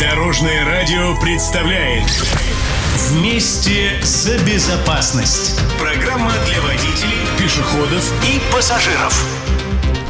Дорожное радио представляет Вместе за безопасность. Программа для водителей, пешеходов и пассажиров.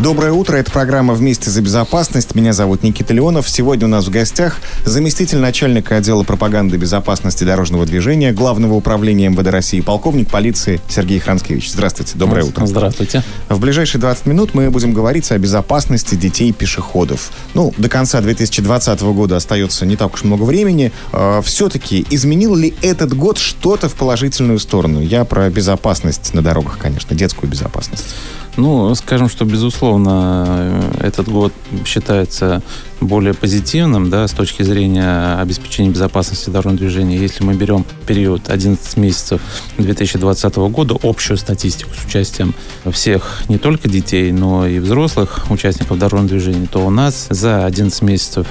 Доброе утро, это программа «Вместе за безопасность». Меня зовут Никита Леонов. Сегодня у нас в гостях заместитель начальника отдела пропаганды безопасности дорожного движения Главного управления МВД России, полковник полиции Сергей Хранскевич. Здравствуйте, доброе утро. Здравствуйте. В ближайшие 20 минут мы будем говорить о безопасности детей и пешеходов. Ну, до конца 2020 года остается не так уж много времени. А, Все-таки изменил ли этот год что-то в положительную сторону? Я про безопасность на дорогах, конечно, детскую безопасность. Ну, скажем, что, безусловно, этот год считается более позитивным, да, с точки зрения обеспечения безопасности дорожного движения. Если мы берем период 11 месяцев 2020 года, общую статистику с участием всех, не только детей, но и взрослых участников дорожного движения, то у нас за 11 месяцев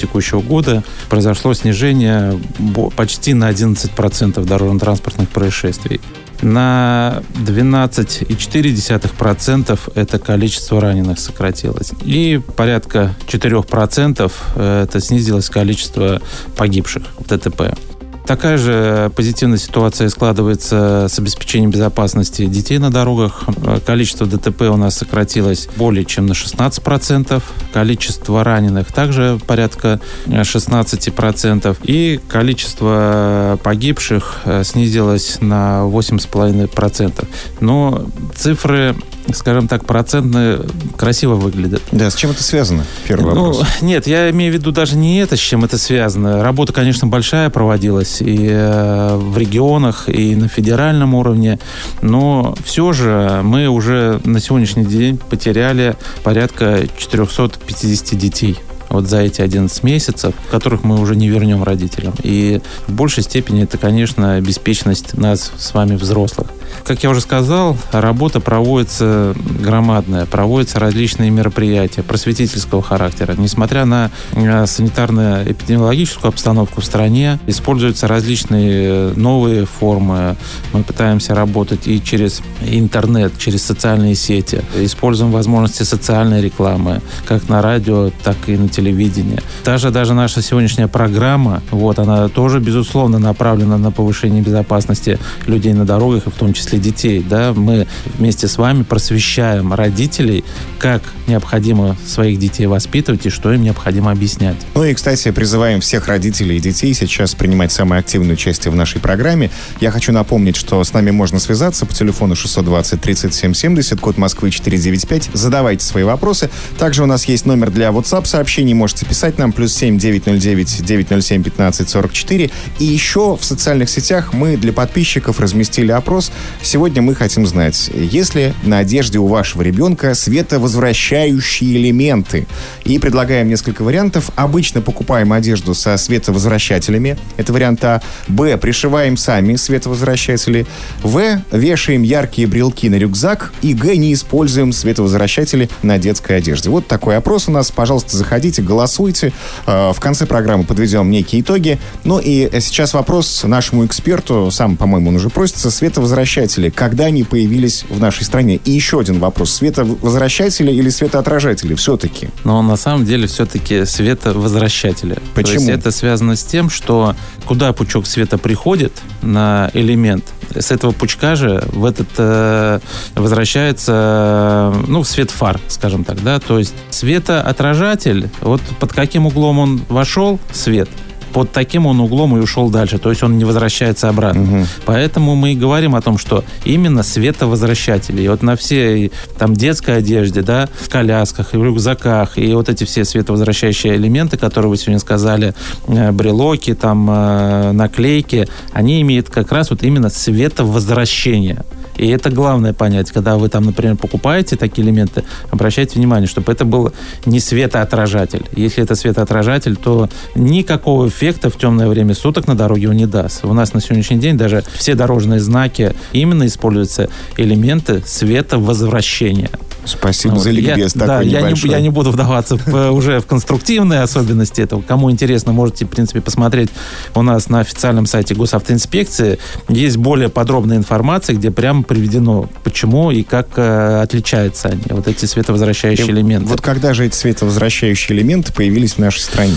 текущего года произошло снижение почти на 11% дорожно-транспортных происшествий. На 12,4% это количество раненых сократилось. И порядка 4% это снизилось количество погибших в ДТП. Такая же позитивная ситуация складывается с обеспечением безопасности детей на дорогах. Количество ДТП у нас сократилось более чем на 16%. Количество раненых также порядка 16%. И количество погибших снизилось на 8,5%. Но цифры скажем так, процентно красиво выглядят. Да, с чем это связано? Первый ну, вопрос. Нет, я имею в виду даже не это, с чем это связано. Работа, конечно, большая проводилась и э, в регионах, и на федеральном уровне, но все же мы уже на сегодняшний день потеряли порядка 450 детей вот за эти 11 месяцев, которых мы уже не вернем родителям. И в большей степени это, конечно, беспечность нас с вами взрослых. Как я уже сказал, работа проводится громадная, проводятся различные мероприятия просветительского характера. Несмотря на э, санитарно-эпидемиологическую обстановку в стране, используются различные новые формы. Мы пытаемся работать и через интернет, через социальные сети. Используем возможности социальной рекламы, как на радио, так и на телевидении. Даже, даже наша сегодняшняя программа, вот, она тоже, безусловно, направлена на повышение безопасности людей на дорогах, и в том числе детей. Да? Мы вместе с вами просвещаем родителей, как необходимо своих детей воспитывать и что им необходимо объяснять. Ну и, кстати, призываем всех родителей и детей сейчас принимать самое активное участие в нашей программе. Я хочу напомнить, что с нами можно связаться по телефону 620 37 70, код Москвы 495. Задавайте свои вопросы. Также у нас есть номер для WhatsApp сообщений. Можете писать нам плюс 7 909 907 15 44. И еще в социальных сетях мы для подписчиков разместили опрос. Сегодня мы хотим знать, есть ли на одежде у вашего ребенка световозвращающие элементы. И предлагаем несколько вариантов. Обычно покупаем одежду со световозвращателями. Это вариант А. Б. Пришиваем сами световозвращатели. В. Вешаем яркие брелки на рюкзак. И Г. Не используем световозвращатели на детской одежде. Вот такой опрос у нас. Пожалуйста, заходите, голосуйте. Э, в конце программы подведем некие итоги. Ну и сейчас вопрос нашему эксперту. Сам, по-моему, он уже просится. Световозвращатели. Когда они появились в нашей стране? И еще один вопрос. Световозвращатели или светоотражатели все-таки? Но на самом деле все-таки световозвращатели. Почему? То есть это связано с тем, что куда пучок света приходит на элемент, с этого пучка же в этот э, возвращается ну, свет фар, скажем так, да, то есть светоотражатель, вот под каким углом он вошел, свет – под таким он углом и ушел дальше. То есть он не возвращается обратно. Угу. Поэтому мы и говорим о том, что именно световозвращатели. И вот на всей там детской одежде, да, в колясках, и в рюкзаках, и вот эти все световозвращающие элементы, которые вы сегодня сказали, э, брелоки, там, э, наклейки, они имеют как раз вот именно световозвращение. И это главное понять, когда вы там, например, покупаете такие элементы, обращайте внимание, чтобы это был не светоотражатель. Если это светоотражатель, то никакого эффекта в темное время суток на дороге он не даст. У нас на сегодняшний день даже все дорожные знаки именно используются элементы световозвращения. Спасибо вот. за ликбез я, такой да, я не, я не буду вдаваться в, уже в конструктивные особенности этого. Кому интересно, можете, в принципе, посмотреть у нас на официальном сайте госавтоинспекции. Есть более подробная информация, где прямо приведено, почему и как э, отличаются они, вот эти световозвращающие и элементы. Вот когда же эти световозвращающие элементы появились в нашей стране?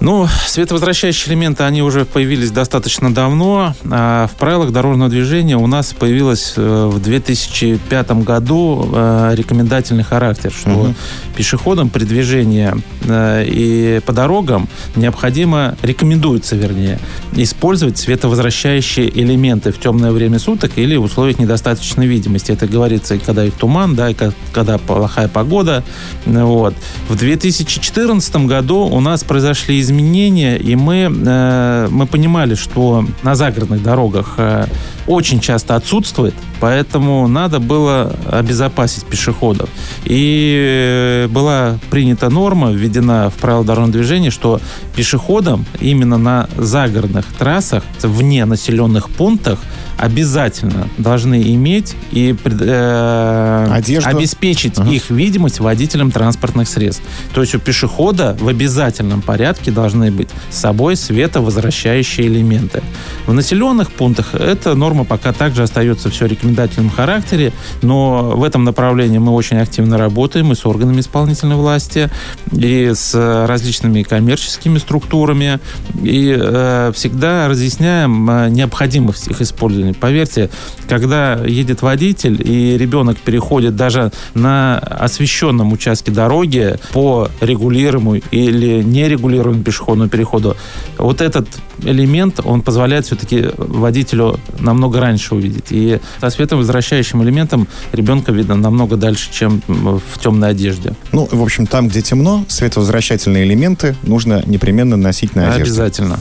Ну, световозвращающие элементы, они уже появились достаточно давно. А в правилах дорожного движения у нас появилось э, в 2005 году э, рекомендательный характер, что угу. пешеходам при движении и по дорогам необходимо, рекомендуется, вернее, использовать световозвращающие элементы в темное время суток или в условиях недостаточной видимости. Это говорится, когда и туман, да, и когда плохая погода. Вот. В 2014 году у нас произошли изменения, и мы, э, мы понимали, что на загородных дорогах э, очень часто отсутствует, поэтому надо было обезопасить пешеходов. И была принята норма, введена в правила дорожного движения, что пешеходам именно на загородных трассах, вне населенных пунктах, обязательно должны иметь и э, обеспечить ага. их видимость водителям транспортных средств. То есть у пешехода в обязательном порядке должны быть с собой световозвращающие элементы. В населенных пунктах эта норма пока также остается все в рекомендательном характере, но в этом направлении мы очень активно работаем и с органами исполнительной власти, и с различными коммерческими структурами, и э, всегда разъясняем э, необходимость их использования Поверьте, когда едет водитель и ребенок переходит даже на освещенном участке дороги по регулируемому или нерегулируемому пешеходному переходу, вот этот элемент, он позволяет все-таки водителю намного раньше увидеть. И со светом возвращающим элементом ребенка видно намного дальше, чем в темной одежде. Ну, в общем, там, где темно, световозвращательные элементы нужно непременно носить на одежде. Обязательно.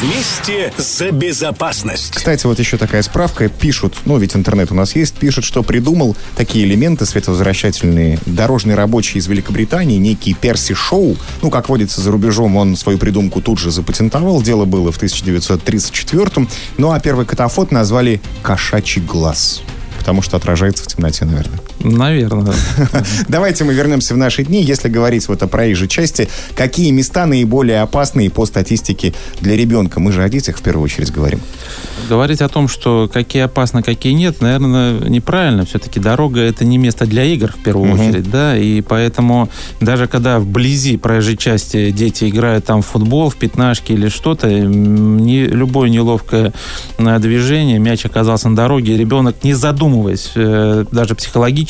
Вместе за безопасность. Кстати, вот еще такая справка. Пишут, ну, ведь интернет у нас есть, пишут, что придумал такие элементы световозвращательные дорожный рабочий из Великобритании, некий Перси Шоу. Ну, как водится за рубежом, он свою придумку тут же запатентовал. Дело было в 1934 Ну, а первый катафот назвали «Кошачий глаз» потому что отражается в темноте, наверное. Наверное. Давайте мы вернемся в наши дни. Если говорить вот о проезжей части, какие места наиболее опасные по статистике для ребенка? Мы же о детях в первую очередь говорим. Говорить о том, что какие опасны, какие нет, наверное, неправильно. Все-таки дорога это не место для игр в первую угу. очередь, да, и поэтому даже когда вблизи проезжей части дети играют там в футбол, в пятнашки или что-то, не, любое неловкое э, движение, мяч оказался на дороге, ребенок не задумываясь, э, даже психологически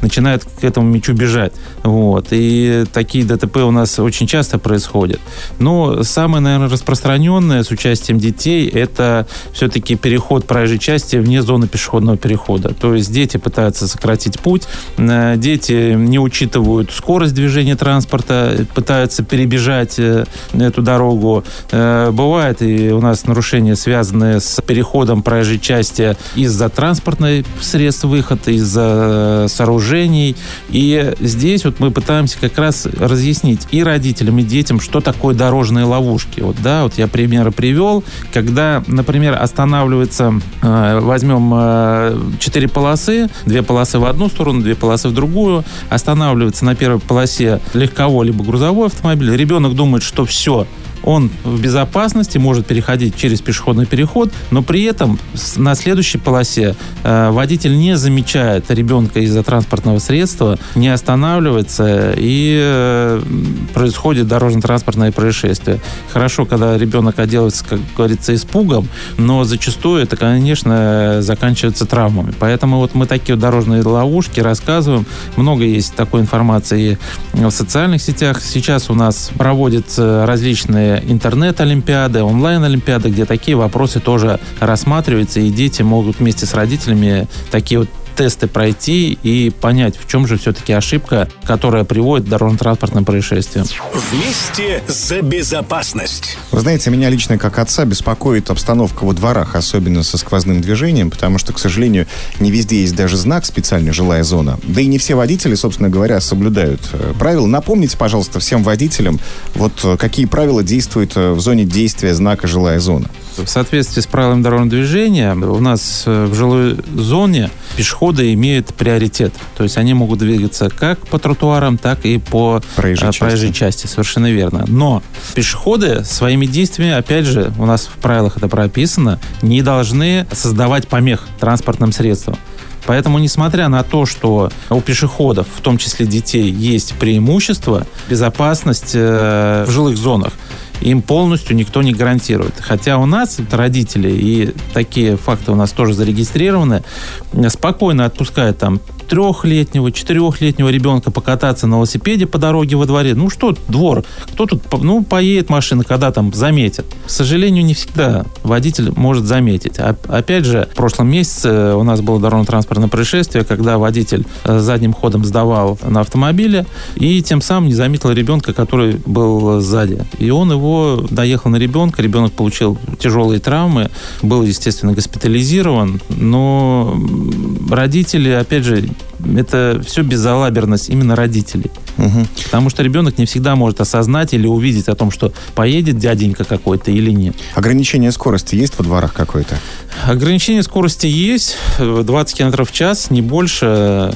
начинает к этому мячу бежать. Вот. И такие ДТП у нас очень часто происходят. Но самое, наверное, распространенное с участием детей это все-таки переход проезжей части вне зоны пешеходного перехода. То есть дети пытаются сократить путь, э, дети не учитывают скорость движения транспорта, пытаются перебежать э, эту дорогу. Э, бывает и у нас нарушения, связанные с переходом проезжей части из-за транспортной средств выхода, из-за сооружений. И здесь вот мы пытаемся как раз разъяснить и родителям, и детям, что такое дорожные ловушки. Вот, да, вот я примеры привел, когда, например, останавливается, э, возьмем э, полосы, две полосы в одну сторону, две полосы в другую, останавливается на первой полосе легковой либо грузовой автомобиль, ребенок думает, что все, он в безопасности, может переходить через пешеходный переход, но при этом на следующей полосе э, водитель не замечает ребенка из-за транспортного средства, не останавливается и э, происходит дорожно-транспортное происшествие. Хорошо, когда ребенок отделывается, как говорится, испугом, но зачастую это, конечно, заканчивается травмами. Поэтому вот мы такие вот дорожные ловушки рассказываем. Много есть такой информации в социальных сетях. Сейчас у нас проводятся различные интернет-олимпиады, онлайн-олимпиады, где такие вопросы тоже рассматриваются, и дети могут вместе с родителями такие вот тесты пройти и понять, в чем же все-таки ошибка, которая приводит к дорожно-транспортным происшествиям. Вместе за безопасность. Вы знаете, меня лично как отца беспокоит обстановка во дворах, особенно со сквозным движением, потому что, к сожалению, не везде есть даже знак специальная жилая зона. Да и не все водители, собственно говоря, соблюдают э, правила. Напомните, пожалуйста, всем водителям, вот э, какие правила действуют э, в зоне действия знака жилая зона. В соответствии с правилами дорожного движения у нас в жилой зоне пешеходы имеют приоритет. То есть они могут двигаться как по тротуарам, так и по проезжей, а, проезжей части. части. Совершенно верно. Но пешеходы своими действиями, опять же, у нас в правилах это прописано, не должны создавать помех транспортным средствам. Поэтому, несмотря на то, что у пешеходов, в том числе детей, есть преимущество, безопасность э, в жилых зонах, им полностью никто не гарантирует. Хотя у нас родители, и такие факты у нас тоже зарегистрированы, спокойно отпускают там трехлетнего, четырехлетнего ребенка покататься на велосипеде по дороге во дворе. Ну что, двор, кто тут, ну, поедет машина, когда там заметят. К сожалению, не всегда водитель может заметить. Опять же, в прошлом месяце у нас было дорожно-транспортное происшествие, когда водитель э, задним ходом сдавал на автомобиле и тем самым не заметил ребенка, который был сзади. И он его доехал на ребенка, ребенок получил тяжелые травмы, был, естественно, госпитализирован, но родители, опять же, это все безалаберность именно родителей. Угу. Потому что ребенок не всегда может осознать или увидеть о том, что поедет дяденька какой-то или нет. Ограничение скорости есть во дворах какое-то? Ограничение скорости есть. 20 км в час, не больше.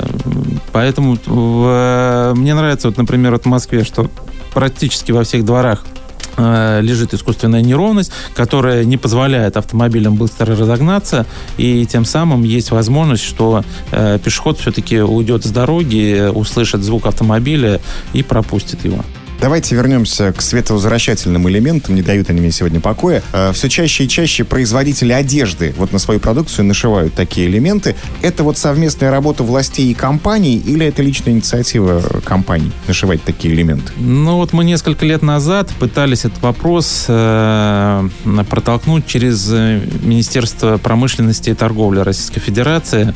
Поэтому в... мне нравится, вот, например, вот в Москве, что практически во всех дворах Э, лежит искусственная неровность, которая не позволяет автомобилям быстро разогнаться, и тем самым есть возможность, что э, пешеход все-таки уйдет с дороги, услышит звук автомобиля и пропустит его. Давайте вернемся к световозвращательным элементам. Не дают они мне сегодня покоя. Э, Все чаще и чаще производители одежды вот на свою продукцию нашивают такие элементы. Это вот совместная работа властей и компаний или это личная инициатива компаний нашивать такие элементы? Ну вот мы несколько лет назад пытались этот вопрос э, протолкнуть через э, Министерство промышленности и торговли Российской Федерации.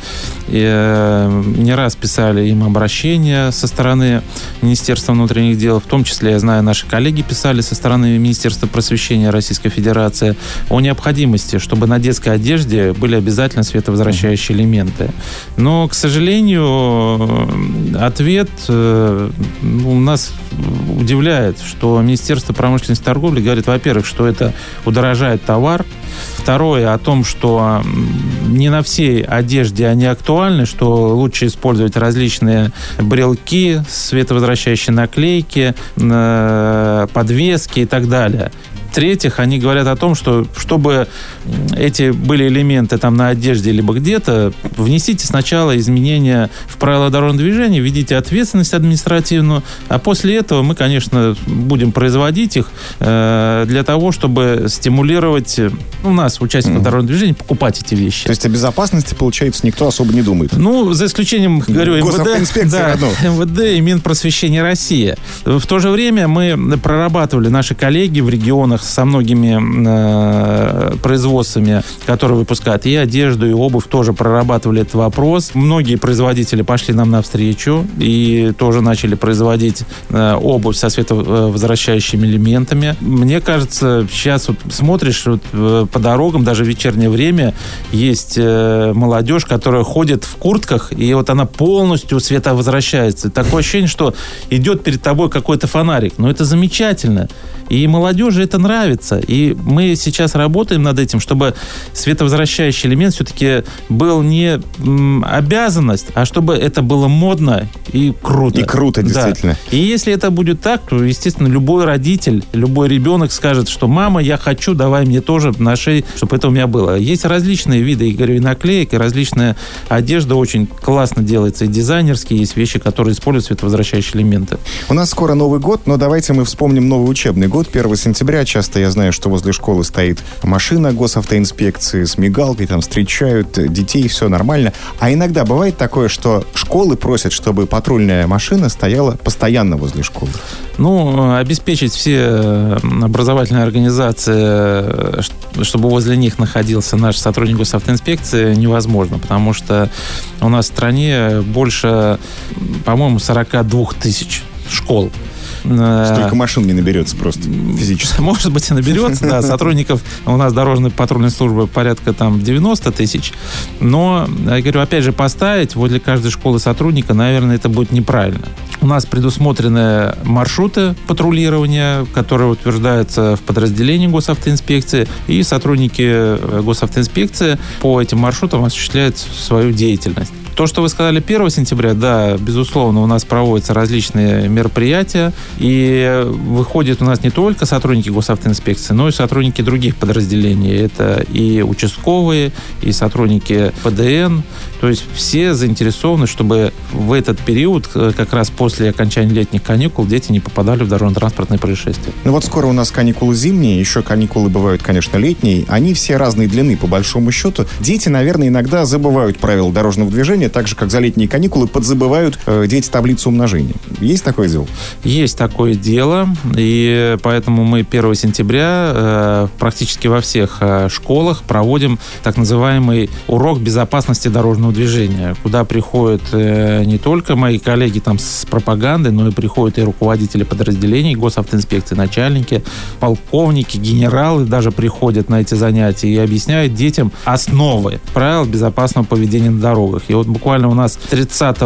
И, не раз писали им обращения со стороны Министерства внутренних дел, в том числе числе, я знаю, наши коллеги писали со стороны Министерства просвещения Российской Федерации о необходимости, чтобы на детской одежде были обязательно световозвращающие элементы. Но, к сожалению, ответ э, у нас удивляет, что Министерство промышленности и торговли говорит, во-первых, что это удорожает товар, Второе о том, что не на всей одежде они актуальны, что лучше использовать различные брелки, световозвращающие наклейки, э, подвески и так далее. В-третьих, они говорят о том, что чтобы эти были элементы там на одежде либо где-то, внесите сначала изменения в правила дорожного движения, введите ответственность административную, а после этого мы, конечно, будем производить их э, для того, чтобы стимулировать э, у нас, участников mm-hmm. дорожного движения, покупать эти вещи. То есть о безопасности, получается, никто особо не думает? Ну, за исключением, говорю, МВД, да, МВД и Минпросвещения России. В то же время мы прорабатывали наши коллеги в регионах регионах со многими э, производствами, которые выпускают и одежду, и обувь, тоже прорабатывали этот вопрос. Многие производители пошли нам навстречу и тоже начали производить э, обувь со световозвращающими элементами. Мне кажется, сейчас вот смотришь вот, э, по дорогам, даже в вечернее время, есть э, молодежь, которая ходит в куртках, и вот она полностью световозвращается. Такое ощущение, что идет перед тобой какой-то фонарик. Но это замечательно. И молодежи это нравится. И мы сейчас работаем над этим, чтобы световозвращающий элемент все-таки был не обязанность, а чтобы это было модно и круто. И круто, действительно. Да. И если это будет так, то, естественно, любой родитель, любой ребенок скажет, что мама, я хочу, давай мне тоже на шее, чтобы это у меня было. Есть различные виды, я говорю, и наклеек, и различная одежда очень классно делается, и дизайнерские, есть вещи, которые используют световозвращающие элементы. У нас скоро Новый год, но давайте мы вспомним новый учебный год, 1 сентября. Часто я знаю, что возле школы стоит машина госавтоинспекции с мигалкой, там встречают детей, все нормально. А иногда бывает такое, что школы просят, чтобы патрульная машина стояла постоянно возле школы. Ну, обеспечить все образовательные организации, э, чтобы возле них находился наш сотрудник госавтоинспекции, невозможно, потому что у нас в стране больше, по-моему, 42 тысяч школ. Э, Столько машин не наберется просто физически. Может быть, и наберется, да. Сотрудников у нас дорожной патрульной службы порядка там 90 тысяч. Но, я говорю, опять же, поставить возле каждой школы сотрудника, наверное, это будет неправильно. У нас предусмотрены маршруты патрулирования, которые утверждаются в подразделении госавтоинспекции, и сотрудники э, госавтоинспекции по этим маршрутам осуществляют свою деятельность. То, что вы сказали 1 сентября, да, безусловно, у нас проводятся различные мероприятия И выходят у нас не только сотрудники госавтоинспекции, но и сотрудники других подразделений. Это и участковые, и сотрудники ПДН. То есть все заинтересованы, чтобы в этот период, э, как раз после окончания летних каникул, дети не попадали в дорожно-транспортные происшествия. Ну вот скоро у нас каникулы зимние, еще каникулы бывают, конечно, летние. Они все разной длины, по большому счету. Дети, наверное, иногда забывают правила дорожного движения, так же, как за летние каникулы подзабывают э, дети таблицу умножения. Есть такое дело? Есть такое дело, и поэтому мы 1 сентября э, практически во всех э, школах проводим так называемый урок безопасности дорожного движения, куда приходят э, не только мои коллеги там с пропагандой, но и приходят и руководители подразделений госавтоинспекции, начальники, полковники, генералы даже приходят на эти занятия и объясняют детям основы правил безопасного поведения на дорогах. И вот буквально у нас 30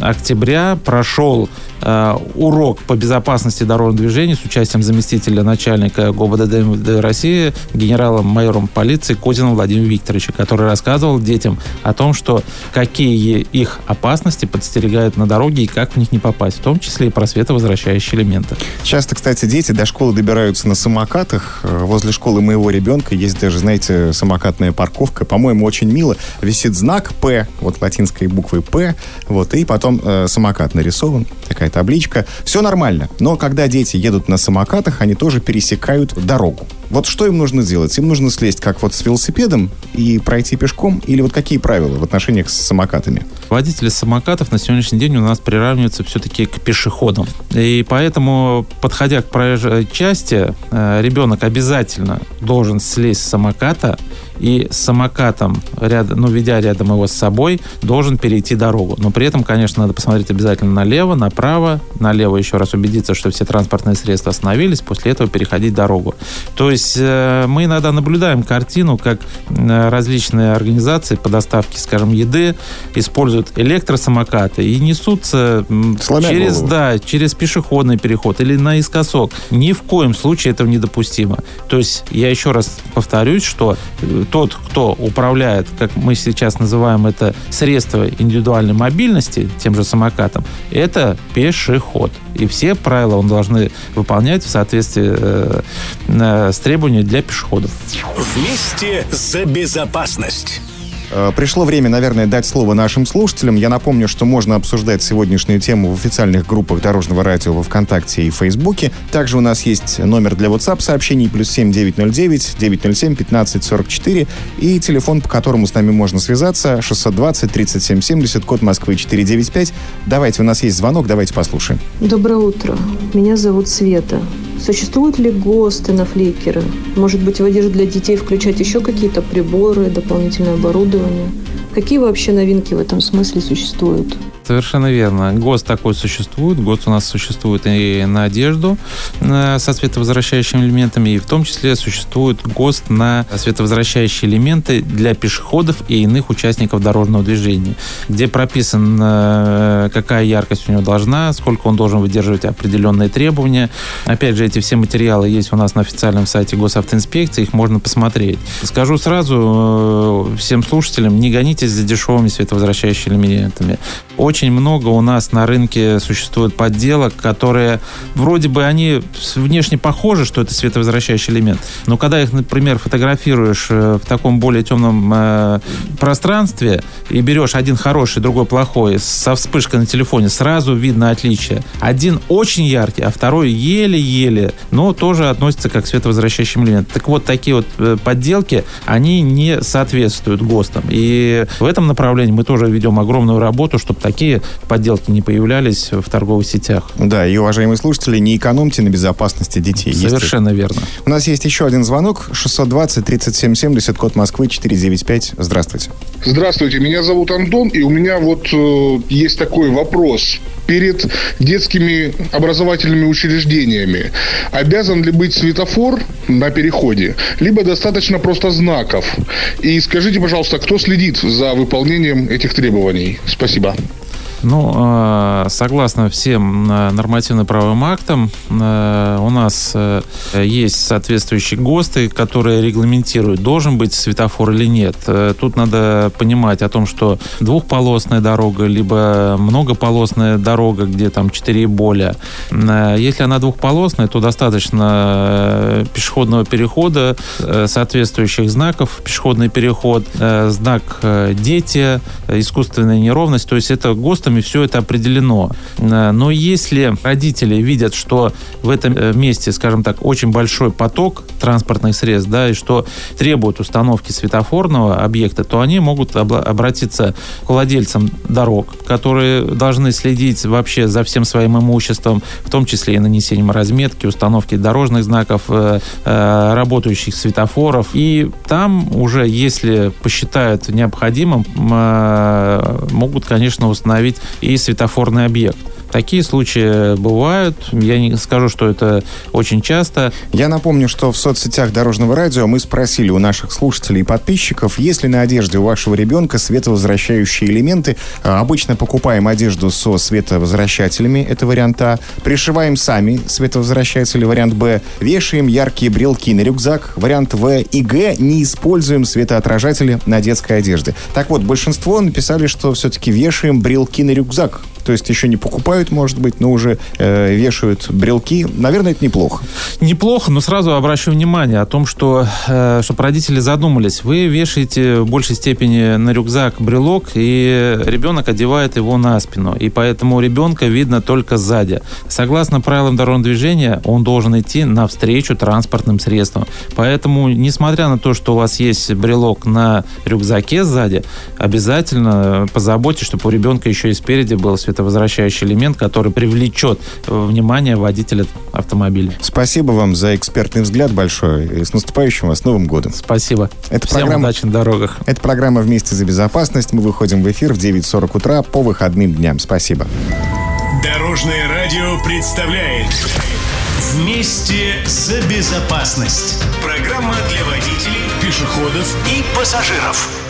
октября прошел э, урок по безопасности дорожного движения с участием заместителя начальника ГОБДД России генералом-майором полиции Козина Владимира Викторовича, который рассказывал детям о том, что какие их опасности подстерегают на дороге и как в них не попасть, в том числе и про световозвращающие элементы. Часто, кстати, дети до школы добираются на самокатах. Возле школы моего ребенка есть даже, знаете, самокатная парковка. По-моему, очень мило. Висит знак «П», вот латинской буквой «П», вот, и потом э, самокат нарисован, такая табличка. Все нормально. Но когда дети едут на самокатах, они тоже пересекают дорогу. Вот что им нужно сделать? Им нужно слезть как вот с велосипедом и пройти пешком? Или вот какие правила в отношениях с самокатами? Водители самокатов на сегодняшний день у нас приравниваются все-таки к пешеходам. И поэтому, подходя к проезжей части, э, ребенок обязательно должен слезть с самоката и с самокатом, рядом, ну, ведя рядом его с собой, должен перейти дорогу. Но при этом, конечно, надо посмотреть обязательно налево, направо, налево еще раз убедиться, что все транспортные средства остановились, после этого переходить дорогу. То есть э, мы иногда наблюдаем картину, как различные организации по доставке, скажем, еды используют электросамокаты и несутся Сломя через, голову. да, через пешеходный переход или наискосок. Ни в коем случае этого недопустимо. То есть я еще раз повторюсь, что э, тот, кто управляет, как мы сейчас называем это, средство индивидуальной мобильности, тем же самокатом, это пешеход. И все правила он должны выполнять в соответствии э, э, с требованиями для пешеходов. Вместе за безопасность. Э, пришло время, наверное, дать слово нашим слушателям. Я напомню, что можно обсуждать сегодняшнюю тему в официальных группах Дорожного радио во ВКонтакте и Фейсбуке. Также у нас есть номер для WhatsApp сообщений плюс 7 909 907 15 44 и телефон, по которому с нами можно связаться 620 37 70, код Москвы 495. Давайте, у нас есть звонок, давайте послушаем. Доброе утро. Меня зовут Света. Существуют ли ГОСТы на фликеры? Может быть, в одежду для детей включать еще какие-то приборы, дополнительное оборудование? Какие вообще новинки в этом смысле существуют? Совершенно верно. ГОСТ такой существует. ГОСТ у нас существует и на одежду э, со световозвращающими элементами, и в том числе существует ГОСТ на световозвращающие элементы для пешеходов и иных участников дорожного движения, где прописано, э, какая яркость у него должна, сколько он должен выдерживать определенные требования. Опять же, эти все материалы есть у нас на официальном сайте госавтоинспекции, их можно посмотреть. Скажу сразу э, всем слушателям, не гонитесь за дешевыми световозвращающими элементами. Очень много у нас на рынке существует подделок, которые вроде бы они внешне похожи, что это световозвращающий элемент, но когда их, например, фотографируешь э, в таком более темном э, пространстве и берешь один хороший, другой плохой, со вспышкой на телефоне, сразу видно отличие. Один очень яркий, а второй еле-еле, но тоже относится как световозвращающий элемент. Так вот, такие вот э, подделки, они не соответствуют ГОСТам. И в этом направлении мы тоже ведем огромную работу, чтобы такие подделки не появлялись в торговых сетях. Да, и, уважаемые слушатели, не экономьте на безопасности детей. Совершенно есть... верно. У нас есть еще один звонок. 620-3770, код Москвы, 495. Здравствуйте. Здравствуйте, меня зовут Антон, и у меня вот э, есть такой вопрос. Перед детскими образовательными учреждениями обязан ли быть светофор на переходе, либо достаточно просто знаков? И скажите, пожалуйста, кто следит за выполнением этих требований? Спасибо. Ну, э, согласно всем э, нормативно-правовым актам, э, у нас есть соответствующие ГОСТы, которые регламентируют, должен быть светофор или нет. Тут надо понимать о том, что двухполосная дорога, либо многополосная дорога, где там 4 и более. Если она двухполосная, то достаточно пешеходного перехода, соответствующих знаков, пешеходный переход, знак «дети», искусственная неровность, то есть это ГОСТами нормами все это определено. Э, но если родители видят, что в этом э, месте, скажем так, очень большой поток транспортных средств, да, и что требует установки светофорного объекта, то они могут обратиться к владельцам дорог, которые должны следить вообще за всем своим имуществом, в том числе и нанесением разметки, установки дорожных знаков, э, работающих светофоров. И там уже, если посчитают необходимым, могут, конечно, установить и светофорный объект. Такие случаи бывают. Я не скажу, что это очень часто. Я напомню, что в соцсетях Дорожного радио мы спросили у наших слушателей и подписчиков, есть ли на одежде у вашего ребенка световозвращающие элементы. А, обычно покупаем одежду со световозвращателями, это вариант А. Пришиваем сами световозвращатели, вариант Б. Вешаем яркие брелки на рюкзак, вариант В. И Г. Не используем светоотражатели на детской одежде. Так вот, большинство написали, что все-таки вешаем брелки на рюкзак то есть еще не покупают, может быть, но уже э, вешают брелки. Наверное, это неплохо. Неплохо, но сразу обращу внимание о том, что э, чтобы родители задумались. Вы вешаете в большей степени на рюкзак брелок, и ребенок одевает его на спину. И поэтому ребенка видно только сзади. Согласно правилам дорожного движения, он должен идти навстречу транспортным средствам. Поэтому, несмотря на то, что у вас есть брелок на рюкзаке сзади, обязательно позаботьтесь, чтобы у ребенка еще и спереди был свет это возвращающий элемент, который привлечет внимание водителя автомобиля. Спасибо вам за экспертный взгляд большой. И с наступающим вас Новым годом. Спасибо. Это Всем программа, удачи на дорогах. Это программа «Вместе за безопасность». Мы выходим в эфир в 9.40 утра по выходным дням. Спасибо. Дорожное радио представляет «Вместе за безопасность». Программа для водителей, пешеходов и пассажиров.